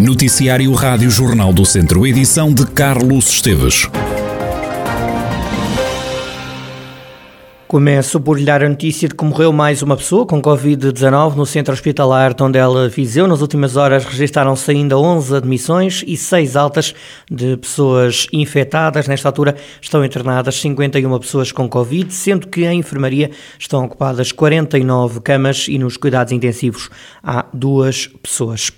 Noticiário Rádio Jornal do Centro, edição de Carlos Esteves. Começo por lhe dar a notícia de que morreu mais uma pessoa com Covid-19 no centro hospitalar Tondela Viseu. Nas últimas horas registaram-se ainda 11 admissões e 6 altas de pessoas infectadas. Nesta altura estão internadas 51 pessoas com Covid, sendo que em enfermaria estão ocupadas 49 camas e nos cuidados intensivos há duas pessoas.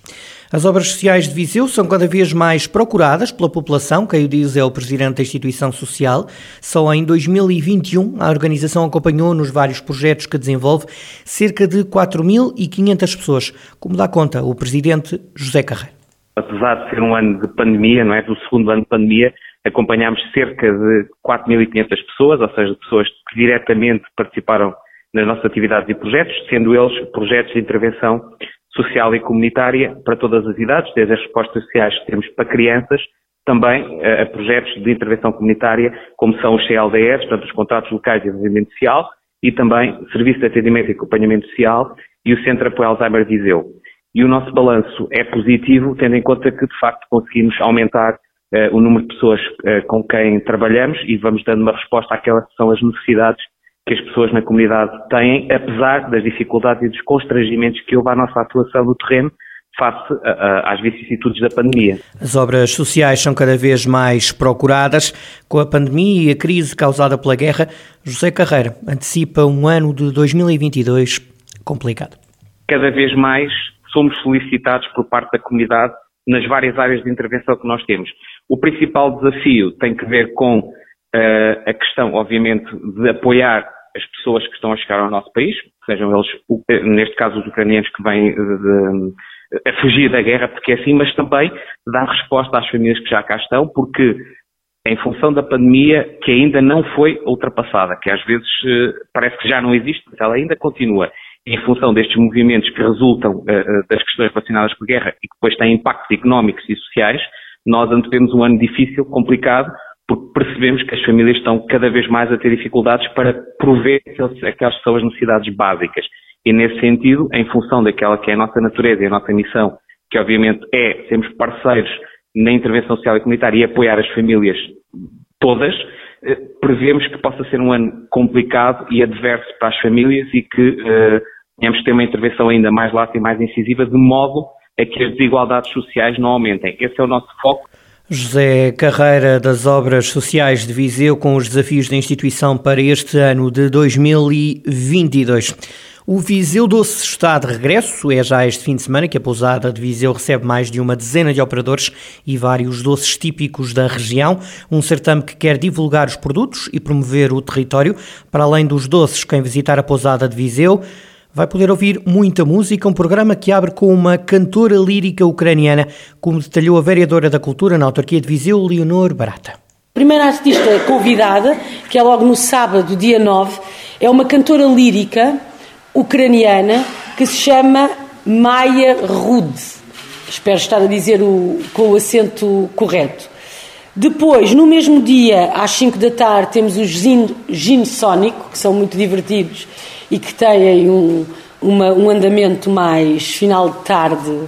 As obras sociais de Viseu são cada vez mais procuradas pela população, quem o diz é o presidente da instituição social. Só em 2021 a organização acompanhou nos vários projetos que desenvolve cerca de 4.500 pessoas, como dá conta o presidente José Carreiro. Apesar de ser um ano de pandemia, não é, do segundo ano de pandemia, acompanhámos cerca de 4.500 pessoas, ou seja, pessoas que diretamente participaram nas nossas atividades e projetos, sendo eles projetos de intervenção social e comunitária para todas as idades, desde as respostas sociais que temos para crianças, também eh, a projetos de intervenção comunitária, como são os CLDS, portanto, os contratos locais de desenvolvimento social, e também Serviço de Atendimento e Acompanhamento Social e o Centro Apoio Alzheimer Viseu. E o nosso balanço é positivo, tendo em conta que, de facto, conseguimos aumentar uh, o número de pessoas uh, com quem trabalhamos e vamos dando uma resposta àquelas que são as necessidades que as pessoas na comunidade têm, apesar das dificuldades e dos constrangimentos que houve à nossa atuação no terreno face a, a, às vicissitudes da pandemia. As obras sociais são cada vez mais procuradas. Com a pandemia e a crise causada pela guerra, José Carreira antecipa um ano de 2022 complicado. Cada vez mais somos solicitados por parte da comunidade nas várias áreas de intervenção que nós temos. O principal desafio tem que ver com uh, a questão, obviamente, de apoiar as pessoas que estão a chegar ao nosso país, sejam eles, neste caso, os ucranianos que vêm de, de, a fugir da guerra, porque é assim, mas também dar resposta às famílias que já cá estão, porque em função da pandemia que ainda não foi ultrapassada, que às vezes parece que já não existe, mas ela ainda continua. Em função destes movimentos que resultam uh, das questões relacionadas com a guerra e que depois têm impactos económicos e sociais, nós antevemos um ano difícil, complicado, porque percebemos que as famílias estão cada vez mais a ter dificuldades para prover aquelas são as necessidades básicas. E nesse sentido, em função daquela que é a nossa natureza e a nossa missão, que obviamente é sermos parceiros na intervenção social e comunitária e apoiar as famílias todas, eh, prevemos que possa ser um ano complicado e adverso para as famílias e que uh, tenhamos que ter uma intervenção ainda mais lata e mais incisiva, de modo a que as desigualdades sociais não aumentem. Esse é o nosso foco José Carreira das Obras Sociais de Viseu com os desafios da instituição para este ano de 2022. O Viseu Doce está de regresso. É já este fim de semana que a pousada de Viseu recebe mais de uma dezena de operadores e vários doces típicos da região. Um certame que quer divulgar os produtos e promover o território. Para além dos doces, quem visitar a pousada de Viseu vai poder ouvir muita música, um programa que abre com uma cantora lírica ucraniana, como detalhou a vereadora da Cultura na autarquia de Viseu, Leonor Barata. Primeira artista convidada, que é logo no sábado, dia 9, é uma cantora lírica ucraniana que se chama Maya Rud. Espero estar a dizer o, com o acento correto. Depois, no mesmo dia, às 5 da tarde, temos o Gin Sónico, que são muito divertidos e que têm um, uma, um andamento mais final de tarde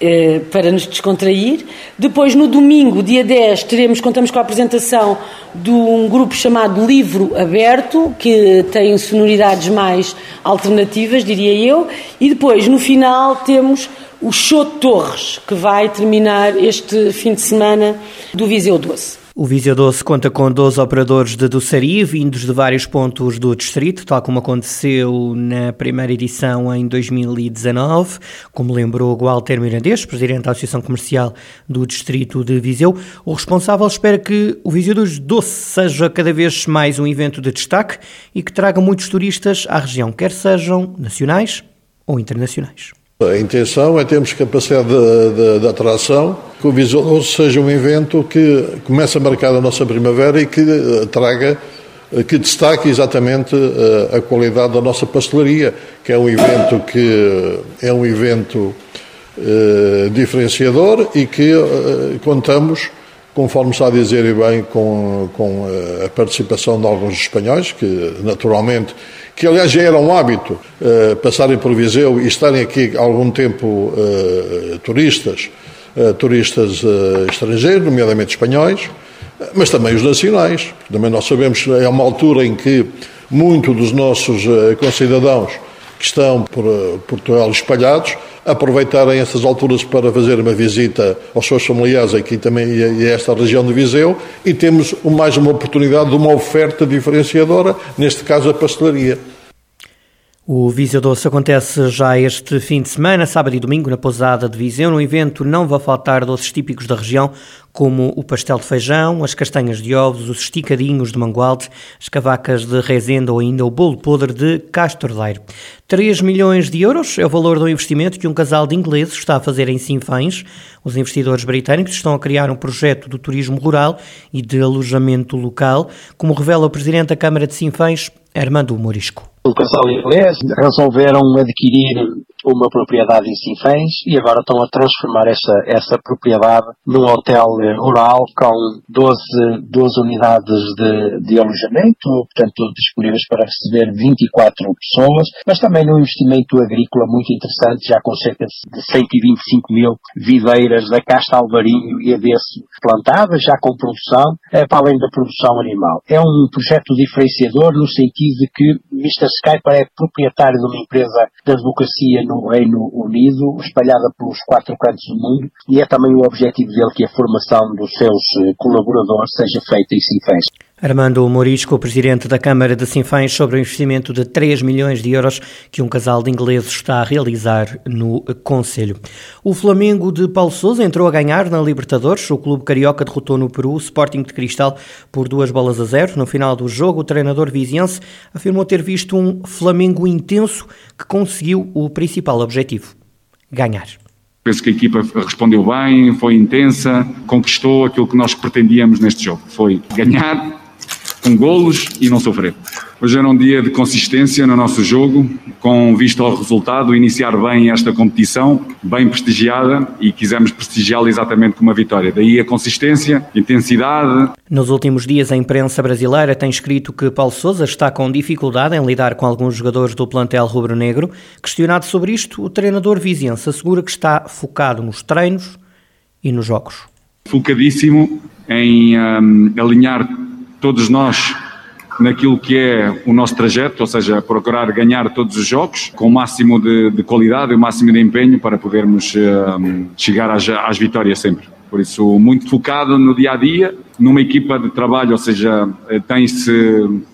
eh, para nos descontrair. Depois, no domingo, dia 10, teremos, contamos com a apresentação de um grupo chamado Livro Aberto, que tem sonoridades mais alternativas, diria eu. E depois, no final, temos o Show Torres, que vai terminar este fim de semana do Viseu Doce. O Viseu Doce conta com 12 operadores de doçaria vindos de vários pontos do distrito, tal como aconteceu na primeira edição em 2019, como lembrou Walter Mirandês, presidente da Associação Comercial do distrito de Viseu. O responsável espera que o Viseu Doce seja cada vez mais um evento de destaque e que traga muitos turistas à região, quer sejam nacionais ou internacionais. A intenção é termos capacidade de, de, de atração, que o Visor seja um evento que comece a marcar a nossa primavera e que eh, traga, eh, que destaque exatamente a, eh, a qualidade da nossa pastelaria, que é um evento que é um evento diferenciador e que contamos conforme está a dizer e bem, com, com a participação de alguns espanhóis, que naturalmente que aliás já era um hábito uh, passarem por Viseu e estarem aqui algum tempo uh, turistas turistas estrangeiros, nomeadamente espanhóis, mas também os nacionais. Também nós sabemos que é uma altura em que muitos dos nossos concidadãos que estão por Portugal espalhados aproveitarem essas alturas para fazer uma visita aos seus familiares aqui também e a esta região de Viseu e temos mais uma oportunidade de uma oferta diferenciadora, neste caso a pastelaria. O Viseu Doce acontece já este fim de semana, sábado e domingo, na Pousada de Viseu. No evento não vai faltar doces típicos da região, como o pastel de feijão, as castanhas de ovos, os esticadinhos de mangualde, as cavacas de rezenda ou ainda o bolo podre de Castordeiro. 3 milhões de euros é o valor do investimento que um casal de ingleses está a fazer em Sinfães. Os investidores britânicos estão a criar um projeto de turismo rural e de alojamento local, como revela o presidente da Câmara de Sinfães, Armando Morisco. O casal inglês resolveram adquirir uma propriedade em Sinfãs e agora estão a transformar essa, essa propriedade num hotel rural com 12, 12 unidades de, de alojamento, portanto disponíveis para receber 24 pessoas, mas também num investimento agrícola muito interessante, já com cerca de 125 mil videiras da casta alvarinho e adesso plantadas, já com produção, eh, para além da produção animal. É um projeto diferenciador no sentido de que Mr. Skyper é proprietário de uma empresa de advocacia no Reino Unido, espalhada pelos quatro cantos do mundo, e é também o objetivo dele que a formação dos seus eh, colaboradores seja feita em Sinfãs. Armando Morisco, presidente da Câmara de Sinfãs, sobre o investimento de 3 milhões de euros que um casal de ingleses está a realizar no Conselho. O Flamengo de Paulo Sousa entrou a ganhar na Libertadores. O clube carioca derrotou no Peru o Sporting de Cristal por duas bolas a zero. No final do jogo, o treinador viziense afirmou ter visto um Flamengo intenso que conseguiu o principal objetivo: ganhar. Penso que a equipa respondeu bem, foi intensa, conquistou aquilo que nós pretendíamos neste jogo. Foi ganhar com golos e não sofrer. Hoje era um dia de consistência no nosso jogo, com vista ao resultado, iniciar bem esta competição, bem prestigiada, e quisemos prestigiá-la exatamente com uma vitória. Daí a consistência, intensidade. Nos últimos dias, a imprensa brasileira tem escrito que Paulo Sousa está com dificuldade em lidar com alguns jogadores do plantel rubro-negro. Questionado sobre isto, o treinador viziense assegura que está focado nos treinos e nos jogos. Focadíssimo em um, alinhar todos nós naquilo que é o nosso trajeto, ou seja, procurar ganhar todos os jogos com o máximo de, de qualidade e o máximo de empenho para podermos um, chegar às, às vitórias sempre. Por isso, muito focado no dia a dia, numa equipa de trabalho, ou seja, eh, tem-se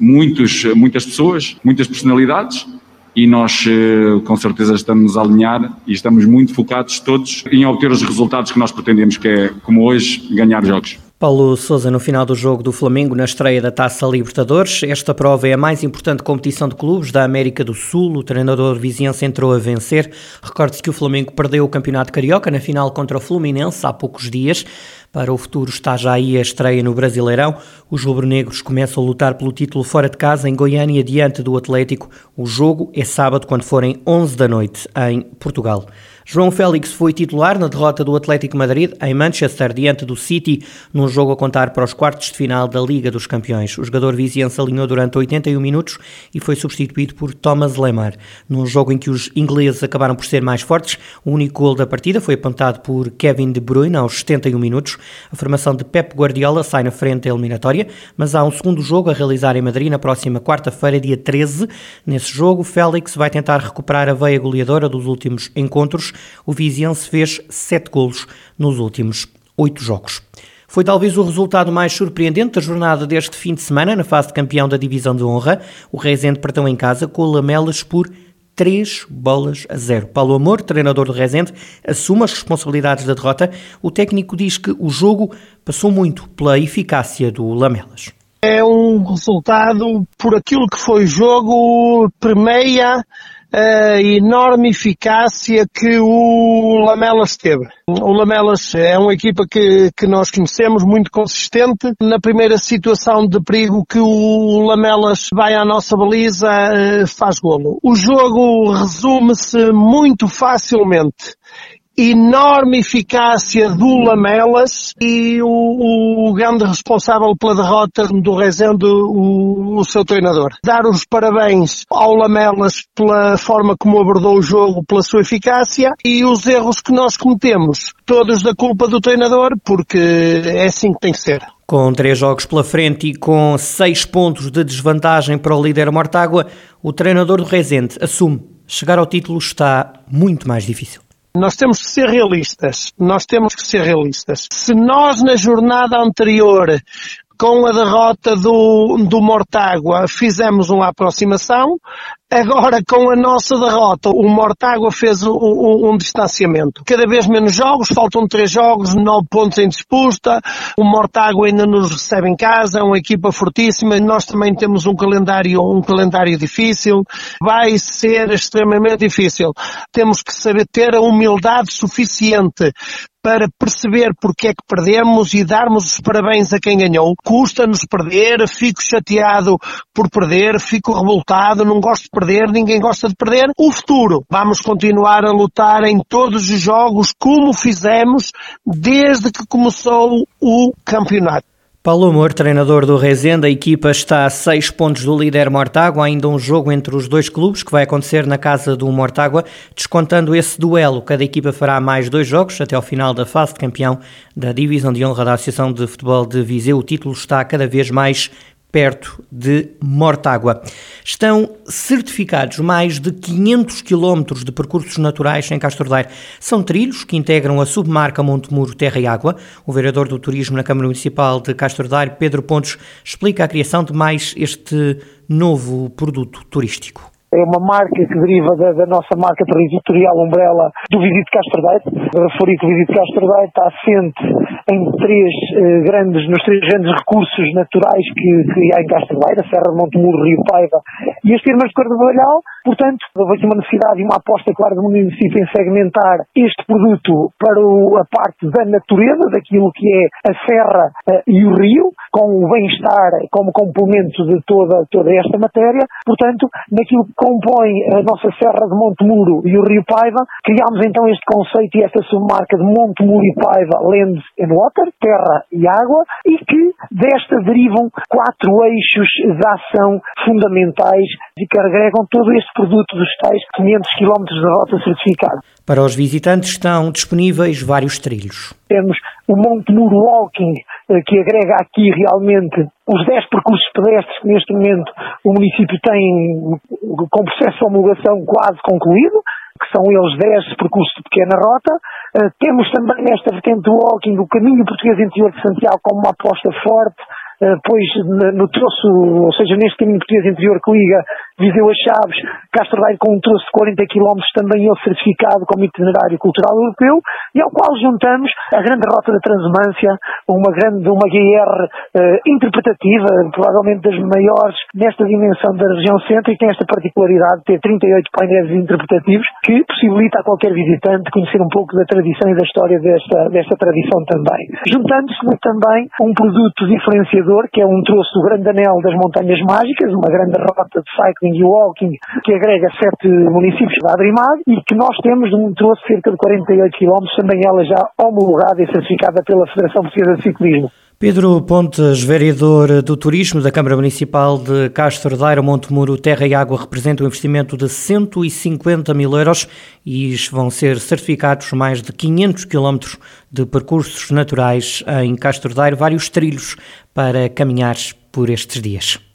muitos, muitas pessoas, muitas personalidades, e nós eh, com certeza estamos a alinhar e estamos muito focados todos em obter os resultados que nós pretendemos, que é, como hoje, ganhar jogos. Paulo Sousa no final do jogo do Flamengo na estreia da Taça Libertadores. Esta prova é a mais importante competição de clubes da América do Sul. O treinador viziense entrou a vencer. Recorde-se que o Flamengo perdeu o Campeonato Carioca na final contra o Fluminense há poucos dias. Para o futuro está já aí a estreia no Brasileirão. Os rubro-negros começam a lutar pelo título fora de casa em Goiânia diante do Atlético. O jogo é sábado quando forem 11 da noite em Portugal. João Félix foi titular na derrota do Atlético Madrid em Manchester diante do City, num jogo a contar para os quartos de final da Liga dos Campeões. O jogador viziense alinhou durante 81 minutos e foi substituído por Thomas Lemar. Num jogo em que os ingleses acabaram por ser mais fortes, o único gol da partida foi apontado por Kevin De Bruyne aos 71 minutos. A formação de Pep Guardiola sai na frente da eliminatória, mas há um segundo jogo a realizar em Madrid na próxima quarta-feira, dia 13. Nesse jogo, Félix vai tentar recuperar a veia goleadora dos últimos encontros o Viziense fez sete golos nos últimos oito jogos. Foi talvez o resultado mais surpreendente da jornada deste fim de semana na fase de campeão da Divisão de Honra. O Rezende perdeu em casa com o Lamelas por 3 bolas a 0. Paulo Amor, treinador do Rezende, assume as responsabilidades da derrota. O técnico diz que o jogo passou muito pela eficácia do Lamelas. É um resultado, por aquilo que foi jogo, permeia a enorme eficácia que o Lamelas teve. O Lamelas é uma equipa que, que nós conhecemos, muito consistente. Na primeira situação de perigo que o Lamelas vai à nossa baliza, eh, faz golo. O jogo resume-se muito facilmente enorme eficácia do Lamelas e o, o grande responsável pela derrota do Rezende, o, o seu treinador. Dar os parabéns ao Lamelas pela forma como abordou o jogo, pela sua eficácia e os erros que nós cometemos, todos da culpa do treinador, porque é assim que tem que ser. Com três jogos pela frente e com seis pontos de desvantagem para o líder Mortágua, o treinador do Rezende assume chegar ao título está muito mais difícil. Nós temos que ser realistas. Nós temos que ser realistas. Se nós na jornada anterior com a derrota do, do Mortágua fizemos uma aproximação, Agora, com a nossa derrota, o Mortágua fez um, um, um, distanciamento. Cada vez menos jogos, faltam três jogos, nove pontos em disputa. O Mortágua ainda nos recebe em casa, é uma equipa fortíssima. Nós também temos um calendário, um calendário difícil. Vai ser extremamente difícil. Temos que saber ter a humildade suficiente para perceber porque é que perdemos e darmos os parabéns a quem ganhou. Custa-nos perder, fico chateado por perder, fico revoltado, não gosto de perder, ninguém gosta de perder. O futuro, vamos continuar a lutar em todos os jogos como fizemos desde que começou o campeonato. Paulo Amor, treinador do Rezende, a equipa está a seis pontos do líder Mortágua, ainda um jogo entre os dois clubes que vai acontecer na casa do Mortágua, descontando esse duelo. Cada equipa fará mais dois jogos até ao final da fase de campeão da Divisão de Honra da Associação de Futebol de Viseu. O título está cada vez mais perto de Mortágua. Estão certificados mais de 500 quilómetros de percursos naturais em Castro Daire. São trilhos que integram a submarca Montemuro Terra e Água. O vereador do Turismo na Câmara Municipal de Castro Daire, Pedro Pontes, explica a criação de mais este novo produto turístico é uma marca que deriva da, da nossa marca territorial Umbrella do Visite Castro Daire. Referir que o Visite Castro Daire está assente em três eh, grandes, nos três grandes recursos naturais que, que há em Castro Daire, a Serra de Montemuro, Rio Paiva e as termas de Carnavalhal. Portanto, houve aqui uma necessidade e uma aposta clara do município em segmentar este produto para o, a parte da natureza, daquilo que é a serra uh, e o rio, com o bem-estar como complemento de toda, toda esta matéria. Portanto, naquilo que compõe a nossa Serra de Montemuro e o Rio Paiva, criámos então este conceito e esta submarca de Montemuro e Paiva Land and Water, terra e água, e que desta derivam quatro eixos de ação fundamentais e que agregam todo este produto dos tais 500 km de rota certificada. Para os visitantes estão disponíveis vários trilhos. Temos o Monte Muro Walking, eh, que agrega aqui realmente os 10 percursos pedestres que neste momento o município tem com processo de homologação quase concluído, que são eles 10 percursos de pequena rota. Uh, temos também nesta vertente do walking o caminho português interior de Santiago como uma aposta forte eh, pois no troço, ou seja, neste caminho português interior que liga Viseu a Chaves, Castro Daire com um troço de 40 km também ele certificado como itinerário cultural europeu e ao qual juntamos a grande rota da Transumância, uma grande, uma GR eh, interpretativa, provavelmente das maiores nesta dimensão da região centro e tem esta particularidade de ter 38 painéis interpretativos que possibilita a qualquer visitante conhecer um pouco da tradição e da história desta, desta tradição também. Juntando-se também um produto diferenciador que é um troço do Grande Anel das Montanhas Mágicas, uma grande rota de cycling e walking que agrega sete municípios da Adrimad e que nós temos um troço de cerca de 48 km, também ela já homologada e certificada pela Federação Portuguesa de Ciclismo. Pedro Pontes, vereador do Turismo da Câmara Municipal de Castro Daire, Montemuro, Terra e Água, representa um investimento de 150 mil euros e vão ser certificados mais de 500 quilómetros de percursos naturais em Castro Daire, vários trilhos para caminhar por estes dias.